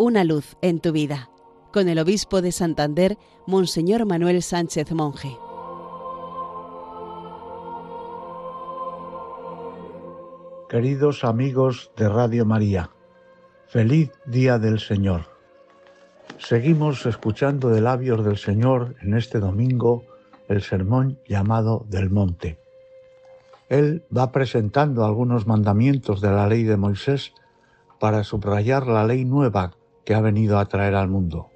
Una luz en tu vida, con el obispo de Santander, Monseñor Manuel Sánchez Monje. Queridos amigos de Radio María, feliz día del Señor. Seguimos escuchando de labios del Señor en este domingo el sermón llamado del monte. Él va presentando algunos mandamientos de la ley de Moisés para subrayar la ley nueva que ha venido a traer al mundo.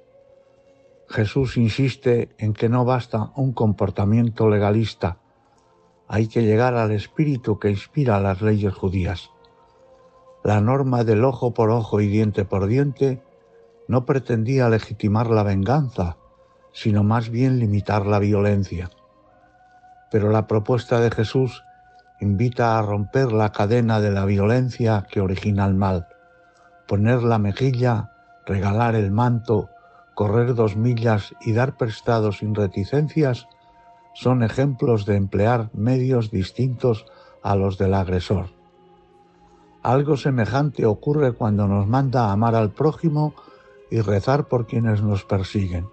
Jesús insiste en que no basta un comportamiento legalista, hay que llegar al espíritu que inspira las leyes judías. La norma del ojo por ojo y diente por diente no pretendía legitimar la venganza, sino más bien limitar la violencia. Pero la propuesta de Jesús invita a romper la cadena de la violencia que origina el mal, poner la mejilla, regalar el manto, correr dos millas y dar prestado sin reticencias son ejemplos de emplear medios distintos a los del agresor. Algo semejante ocurre cuando nos manda amar al prójimo y rezar por quienes nos persiguen.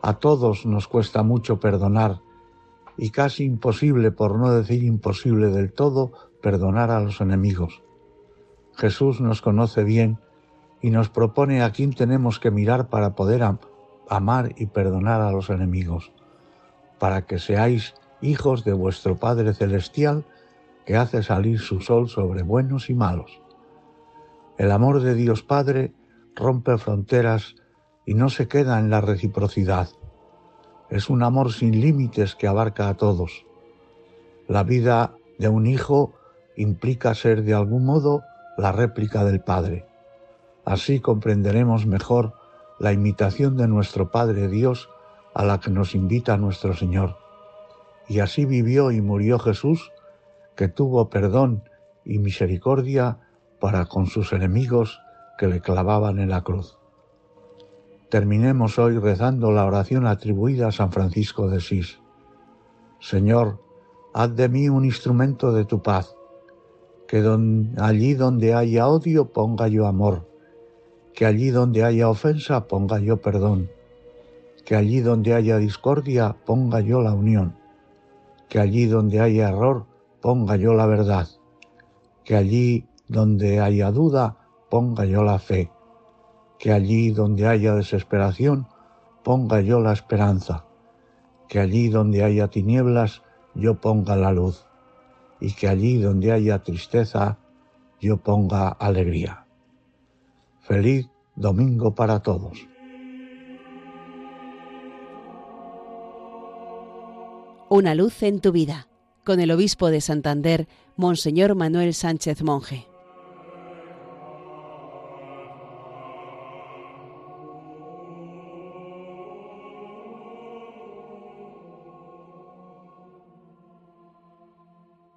A todos nos cuesta mucho perdonar y casi imposible, por no decir imposible del todo, perdonar a los enemigos. Jesús nos conoce bien y nos propone a quién tenemos que mirar para poder amar y perdonar a los enemigos, para que seáis hijos de vuestro Padre Celestial que hace salir su sol sobre buenos y malos. El amor de Dios Padre rompe fronteras y no se queda en la reciprocidad. Es un amor sin límites que abarca a todos. La vida de un hijo implica ser de algún modo la réplica del Padre. Así comprenderemos mejor la imitación de nuestro Padre Dios a la que nos invita nuestro Señor. Y así vivió y murió Jesús, que tuvo perdón y misericordia para con sus enemigos que le clavaban en la cruz. Terminemos hoy rezando la oración atribuida a San Francisco de Sís. Señor, haz de mí un instrumento de tu paz, que allí donde haya odio ponga yo amor, que allí donde haya ofensa ponga yo perdón, que allí donde haya discordia ponga yo la unión, que allí donde haya error ponga yo la verdad, que allí donde haya duda ponga yo la fe, que allí donde haya desesperación ponga yo la esperanza, que allí donde haya tinieblas yo ponga la luz, y que allí donde haya tristeza yo ponga alegría. Feliz domingo para todos. Una luz en tu vida, con el obispo de Santander, Monseñor Manuel Sánchez Monje.